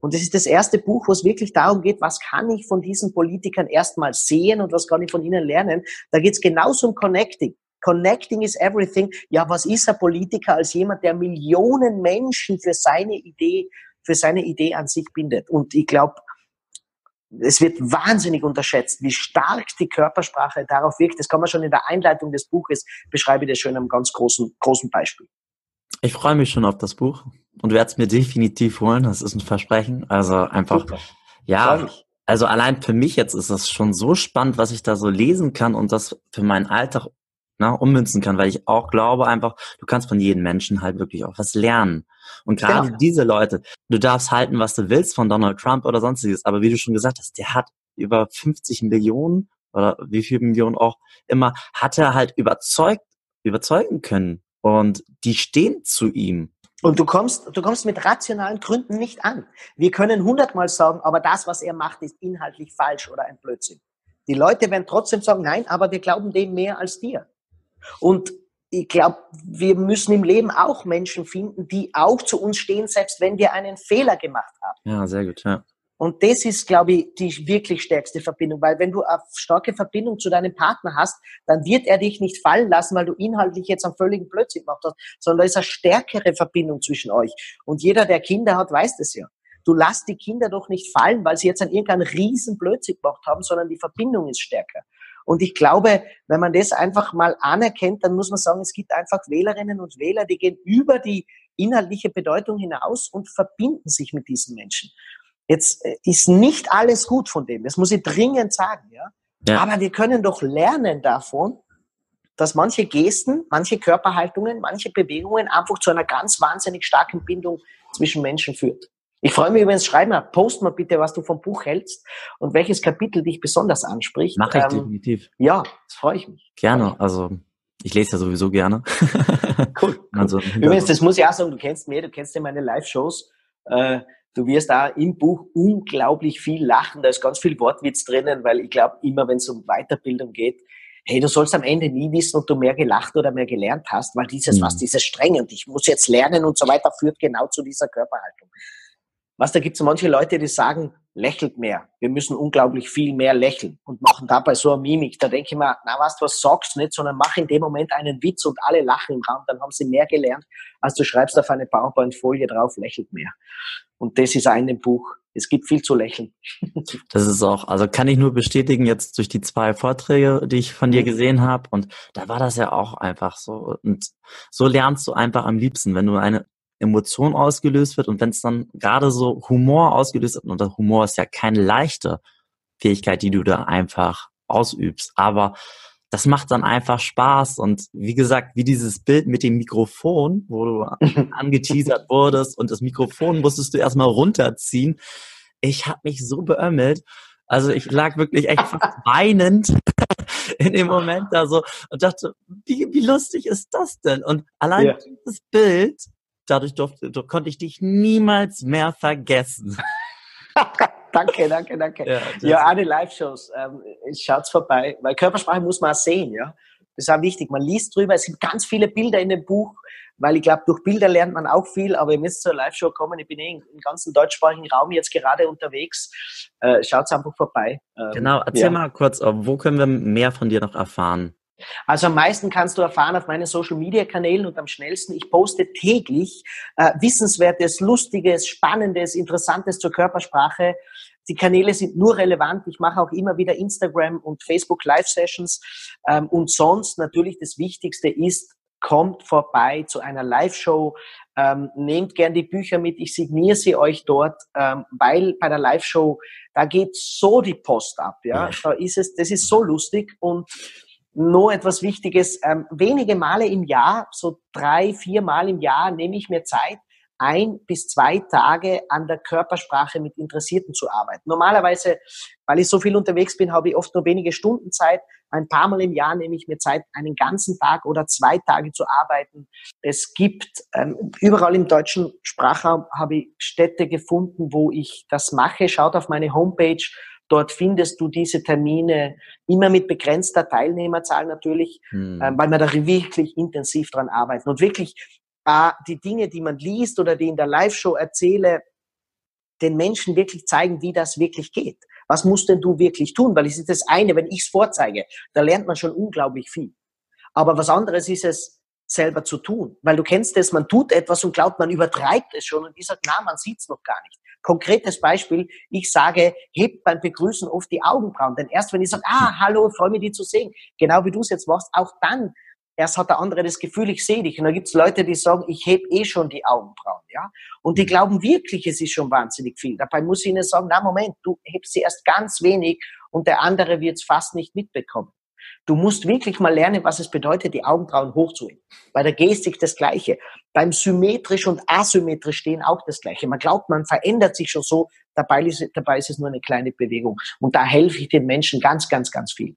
Und das ist das erste Buch, wo es wirklich darum geht, was kann ich von diesen Politikern erstmal sehen und was kann ich von ihnen lernen. Da geht es genauso um Connecting. Connecting is everything. Ja, was ist ein Politiker als jemand, der Millionen Menschen für seine Idee, für seine Idee an sich bindet? Und ich glaube, es wird wahnsinnig unterschätzt, wie stark die Körpersprache darauf wirkt. Das kann man schon in der Einleitung des Buches beschreibe ich das schön am ganz großen, großen Beispiel. Ich freue mich schon auf das Buch und werde es mir definitiv holen. Das ist ein Versprechen. Also einfach, Super. ja, also allein für mich jetzt ist das schon so spannend, was ich da so lesen kann und das für meinen Alltag ne, ummünzen kann, weil ich auch glaube einfach, du kannst von jedem Menschen halt wirklich auch was lernen. Und gerade genau. diese Leute, du darfst halten, was du willst von Donald Trump oder sonstiges, aber wie du schon gesagt hast, der hat über 50 Millionen oder wie viel Millionen auch immer, hat er halt überzeugt, überzeugen können. Und die stehen zu ihm. Und du kommst, du kommst mit rationalen Gründen nicht an. Wir können hundertmal sagen, aber das, was er macht, ist inhaltlich falsch oder ein Blödsinn. Die Leute werden trotzdem sagen, nein, aber wir glauben dem mehr als dir. Und ich glaube, wir müssen im Leben auch Menschen finden, die auch zu uns stehen, selbst wenn wir einen Fehler gemacht haben. Ja, sehr gut, ja. Und das ist, glaube ich, die wirklich stärkste Verbindung, weil wenn du eine starke Verbindung zu deinem Partner hast, dann wird er dich nicht fallen lassen, weil du inhaltlich jetzt einen völligen Blödsinn gemacht hast, sondern da ist eine stärkere Verbindung zwischen euch. Und jeder, der Kinder hat, weiß das ja. Du lässt die Kinder doch nicht fallen, weil sie jetzt an irgendeinen riesen Blödsinn gemacht haben, sondern die Verbindung ist stärker. Und ich glaube, wenn man das einfach mal anerkennt, dann muss man sagen, es gibt einfach Wählerinnen und Wähler, die gehen über die inhaltliche Bedeutung hinaus und verbinden sich mit diesen Menschen. Jetzt äh, ist nicht alles gut von dem, das muss ich dringend sagen, ja. ja. Aber wir können doch lernen davon, dass manche Gesten, manche Körperhaltungen, manche Bewegungen einfach zu einer ganz wahnsinnig starken Bindung zwischen Menschen führt. Ich freue mich übrigens, schreib mal, post mal bitte, was du vom Buch hältst und welches Kapitel dich besonders anspricht. Mache ich ähm, definitiv. Ja, das freue ich mich. Gerne, also ich lese ja sowieso gerne. cool. Also, übrigens, das muss ich auch sagen, du kennst mir, du kennst ja meine Live-Shows. Äh, du wirst da im Buch unglaublich viel lachen, da ist ganz viel Wortwitz drinnen, weil ich glaube, immer wenn es um Weiterbildung geht, hey, du sollst am Ende nie wissen, ob du mehr gelacht oder mehr gelernt hast, weil dieses, mhm. was, dieses Strenge und ich muss jetzt lernen und so weiter, führt genau zu dieser Körperhaltung. Was, da gibt es manche Leute, die sagen, lächelt mehr. Wir müssen unglaublich viel mehr lächeln und machen dabei so eine Mimik. Da denke ich mir, na was, was sagst du nicht, sondern mach in dem Moment einen Witz und alle lachen im Raum. Dann haben sie mehr gelernt, als du schreibst auf eine PowerPoint-Folie drauf, lächelt mehr. Und das ist auch in dem Buch. Es gibt viel zu lächeln. Das ist auch, also kann ich nur bestätigen jetzt durch die zwei Vorträge, die ich von dir mhm. gesehen habe. Und da war das ja auch einfach so. Und so lernst du einfach am liebsten, wenn du eine Emotion ausgelöst wird und wenn es dann gerade so Humor ausgelöst wird, und der Humor ist ja keine leichte Fähigkeit, die du da einfach ausübst, aber das macht dann einfach Spaß und wie gesagt, wie dieses Bild mit dem Mikrofon, wo du angeteasert wurdest und das Mikrofon musstest du erstmal runterziehen. Ich habe mich so beömmelt. Also ich lag wirklich echt weinend in dem Moment da so und dachte, wie, wie lustig ist das denn? Und allein ja. dieses Bild dadurch durfte, konnte ich dich niemals mehr vergessen. danke, danke, danke. Ja, ja alle Live-Shows, ähm, schaut's vorbei, weil Körpersprache muss man sehen, ja. Das ist auch wichtig. Man liest drüber, es gibt ganz viele Bilder in dem Buch, weil ich glaube, durch Bilder lernt man auch viel, aber ihr müsst zur Live-Show kommen. Ich bin eh im ganzen deutschsprachigen Raum jetzt gerade unterwegs. Äh, schaut's einfach vorbei. Ähm, genau, erzähl ja. mal kurz, wo können wir mehr von dir noch erfahren? Also am meisten kannst du erfahren auf meinen Social Media Kanälen und am schnellsten. Ich poste täglich äh, Wissenswertes, Lustiges, Spannendes, Interessantes zur Körpersprache. Die Kanäle sind nur relevant. Ich mache auch immer wieder Instagram und Facebook Live Sessions. Ähm, und sonst natürlich das Wichtigste ist, kommt vorbei zu einer Live-Show, ähm, nehmt gern die Bücher mit, ich signiere sie euch dort, ähm, weil bei der Live-Show, da geht so die Post ab, ja, da ist es, das ist so lustig und nur etwas Wichtiges, ähm, wenige Male im Jahr, so drei, vier Mal im Jahr nehme ich mir Zeit, ein bis zwei Tage an der Körpersprache mit Interessierten zu arbeiten. Normalerweise, weil ich so viel unterwegs bin, habe ich oft nur wenige Stunden Zeit. Ein paar Mal im Jahr nehme ich mir Zeit, einen ganzen Tag oder zwei Tage zu arbeiten. Es gibt ähm, überall im deutschen Sprachraum habe ich Städte gefunden, wo ich das mache. Schaut auf meine Homepage. Dort findest du diese Termine immer mit begrenzter Teilnehmerzahl natürlich, hm. äh, weil wir da wirklich intensiv dran arbeiten und wirklich äh, die Dinge, die man liest oder die in der Live-Show erzähle, den Menschen wirklich zeigen, wie das wirklich geht. Was musst denn du wirklich tun? Weil es ist das eine, wenn ich es vorzeige, da lernt man schon unglaublich viel. Aber was anderes ist es, selber zu tun. Weil du kennst es, man tut etwas und glaubt, man übertreibt es schon und ich sage, na, man sieht es noch gar nicht. Konkretes Beispiel, ich sage, hebt beim Begrüßen oft die Augenbrauen. Denn erst wenn ich sage, ah, hallo, freue mich, dich zu sehen, genau wie du es jetzt machst, auch dann erst hat der andere das Gefühl, ich sehe dich. Und da gibt es Leute, die sagen, ich heb eh schon die Augenbrauen. ja. Und die mhm. glauben wirklich, es ist schon wahnsinnig viel. Dabei muss ich ihnen sagen, na Moment, du hebst sie erst ganz wenig und der andere wird es fast nicht mitbekommen. Du musst wirklich mal lernen, was es bedeutet, die Augenbrauen hochzuheben. Bei der Gestik das Gleiche. Beim symmetrisch und asymmetrisch stehen auch das Gleiche. Man glaubt, man verändert sich schon so. Dabei ist, dabei ist es nur eine kleine Bewegung. Und da helfe ich den Menschen ganz, ganz, ganz viel.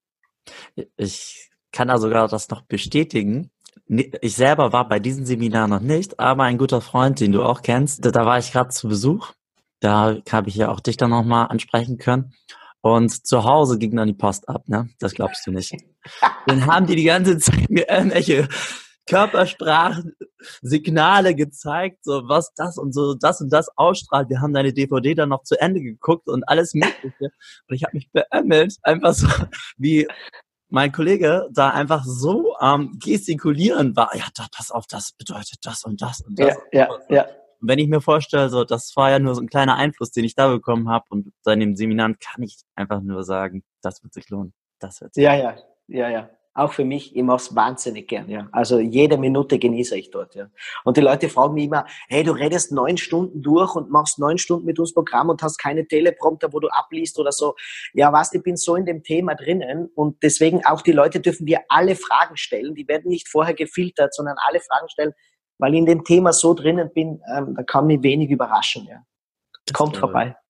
Ich kann da sogar das noch bestätigen. Ich selber war bei diesem Seminar noch nicht, aber ein guter Freund, den du auch kennst, da war ich gerade zu Besuch. Da habe ich ja auch dich dann nochmal ansprechen können. Und zu Hause ging dann die Post ab, ne? Das glaubst du nicht. Dann haben die die ganze Zeit mir irgendwelche Körpersprachsignale gezeigt, so was das und so das und das ausstrahlt. Wir haben deine DVD dann noch zu Ende geguckt und alles Mögliche. Und ich habe mich beömmelt, einfach so wie mein Kollege da einfach so am ähm, gestikulieren war, ja, da, pass auf, das bedeutet das und das und das. Ja, ja, ja. Und wenn ich mir vorstelle, so, das war ja nur so ein kleiner Einfluss, den ich da bekommen habe und bei dem Seminar kann ich einfach nur sagen, das wird sich lohnen. Das wird sich ja, lohnen. ja, ja, ja auch für mich, ich mache es wahnsinnig gern, ja. Also jede Minute genieße ich dort, ja. Und die Leute fragen mich immer, hey, du redest neun Stunden durch und machst neun Stunden mit uns Programm und hast keine Teleprompter, wo du abliest oder so. Ja, was, ich bin so in dem Thema drinnen und deswegen auch die Leute dürfen wir alle Fragen stellen. Die werden nicht vorher gefiltert, sondern alle Fragen stellen, weil ich in dem Thema so drinnen bin, ähm, da kann mich wenig überraschen, ja. Kommt vorbei.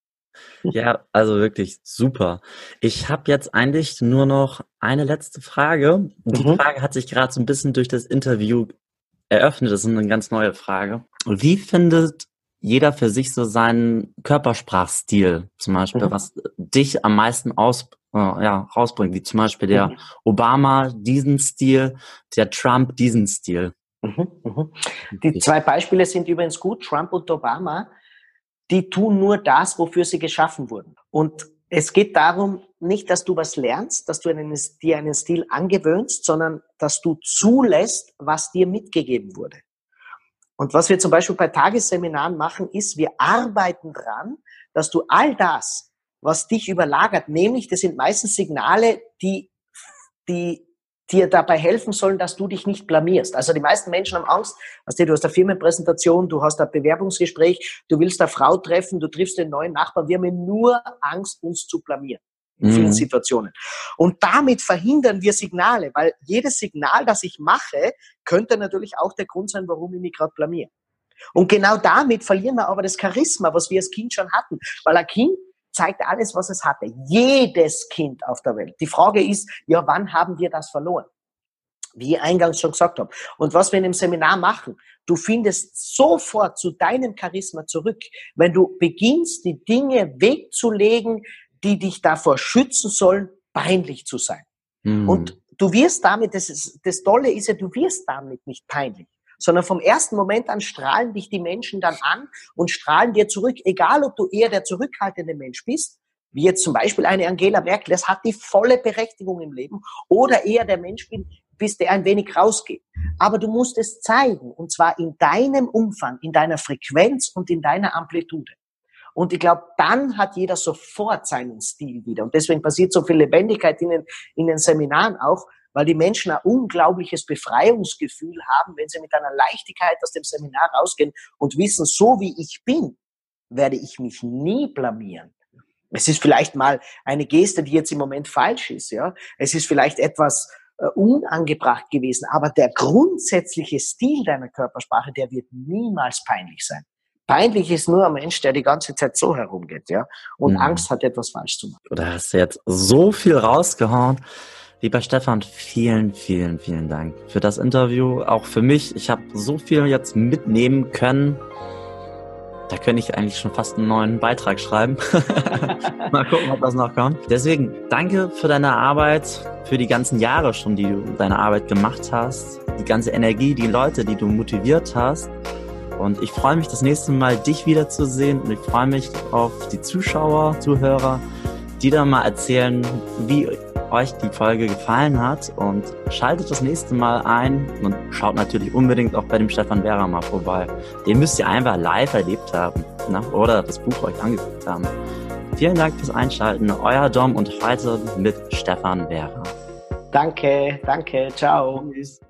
Ja, also wirklich super. Ich habe jetzt eigentlich nur noch eine letzte Frage. Die mhm. Frage hat sich gerade so ein bisschen durch das Interview eröffnet. Das ist eine ganz neue Frage. Wie findet jeder für sich so seinen Körpersprachstil, zum Beispiel, mhm. was dich am meisten aus, äh, ja, rausbringt, wie zum Beispiel der mhm. Obama diesen Stil, der Trump diesen Stil. Mhm, mhm. Die zwei Beispiele sind übrigens gut, Trump und Obama die tun nur das, wofür sie geschaffen wurden. Und es geht darum, nicht, dass du was lernst, dass du einen, dir einen Stil angewöhnst, sondern dass du zulässt, was dir mitgegeben wurde. Und was wir zum Beispiel bei Tagesseminaren machen, ist, wir arbeiten dran, dass du all das, was dich überlagert, nämlich das sind meistens Signale, die, die dir dabei helfen sollen, dass du dich nicht blamierst. Also die meisten Menschen haben Angst, du, du hast eine Firmenpräsentation, du hast ein Bewerbungsgespräch, du willst eine Frau treffen, du triffst den neuen Nachbarn. Wir haben nur Angst, uns zu blamieren in vielen mhm. Situationen. Und damit verhindern wir Signale, weil jedes Signal, das ich mache, könnte natürlich auch der Grund sein, warum ich mich gerade blamiere. Und genau damit verlieren wir aber das Charisma, was wir als Kind schon hatten. Weil ein Kind zeigt alles, was es hatte. Jedes Kind auf der Welt. Die Frage ist, ja, wann haben wir das verloren? Wie ich eingangs schon gesagt habe. Und was wir in dem Seminar machen, du findest sofort zu deinem Charisma zurück, wenn du beginnst, die Dinge wegzulegen, die dich davor schützen sollen, peinlich zu sein. Mhm. Und du wirst damit, das, ist, das Tolle ist ja, du wirst damit nicht peinlich sondern vom ersten Moment an strahlen dich die Menschen dann an und strahlen dir zurück, egal ob du eher der zurückhaltende Mensch bist, wie jetzt zum Beispiel eine Angela Merkel, das hat die volle Berechtigung im Leben, oder eher der Mensch bin, bist, der ein wenig rausgeht. Aber du musst es zeigen, und zwar in deinem Umfang, in deiner Frequenz und in deiner Amplitude. Und ich glaube, dann hat jeder sofort seinen Stil wieder. Und deswegen passiert so viel Lebendigkeit in den, in den Seminaren auch, weil die Menschen ein unglaubliches Befreiungsgefühl haben, wenn sie mit einer Leichtigkeit aus dem Seminar rausgehen und wissen, so wie ich bin, werde ich mich nie blamieren. Es ist vielleicht mal eine Geste, die jetzt im Moment falsch ist, ja. Es ist vielleicht etwas äh, unangebracht gewesen, aber der grundsätzliche Stil deiner Körpersprache, der wird niemals peinlich sein. Peinlich ist nur ein Mensch, der die ganze Zeit so herumgeht, ja, und mhm. Angst hat, etwas falsch zu machen. Du hast jetzt so viel rausgehauen. Lieber Stefan, vielen, vielen, vielen Dank für das Interview. Auch für mich. Ich habe so viel jetzt mitnehmen können. Da könnte ich eigentlich schon fast einen neuen Beitrag schreiben. Mal gucken, ob das noch kommt. Deswegen danke für deine Arbeit, für die ganzen Jahre schon, die du deine Arbeit gemacht hast, die ganze Energie, die Leute, die du motiviert hast. Und ich freue mich, das nächste Mal dich wiederzusehen. Und ich freue mich auf die Zuschauer, Zuhörer, die dann mal erzählen, wie euch die Folge gefallen hat und schaltet das nächste Mal ein und schaut natürlich unbedingt auch bei dem Stefan Vera mal vorbei. Den müsst ihr einfach live erlebt haben ne? oder das Buch euch angeguckt haben. Vielen Dank fürs Einschalten. Euer Dom und heute mit Stefan Vera. Danke, danke, ciao. Tschüss.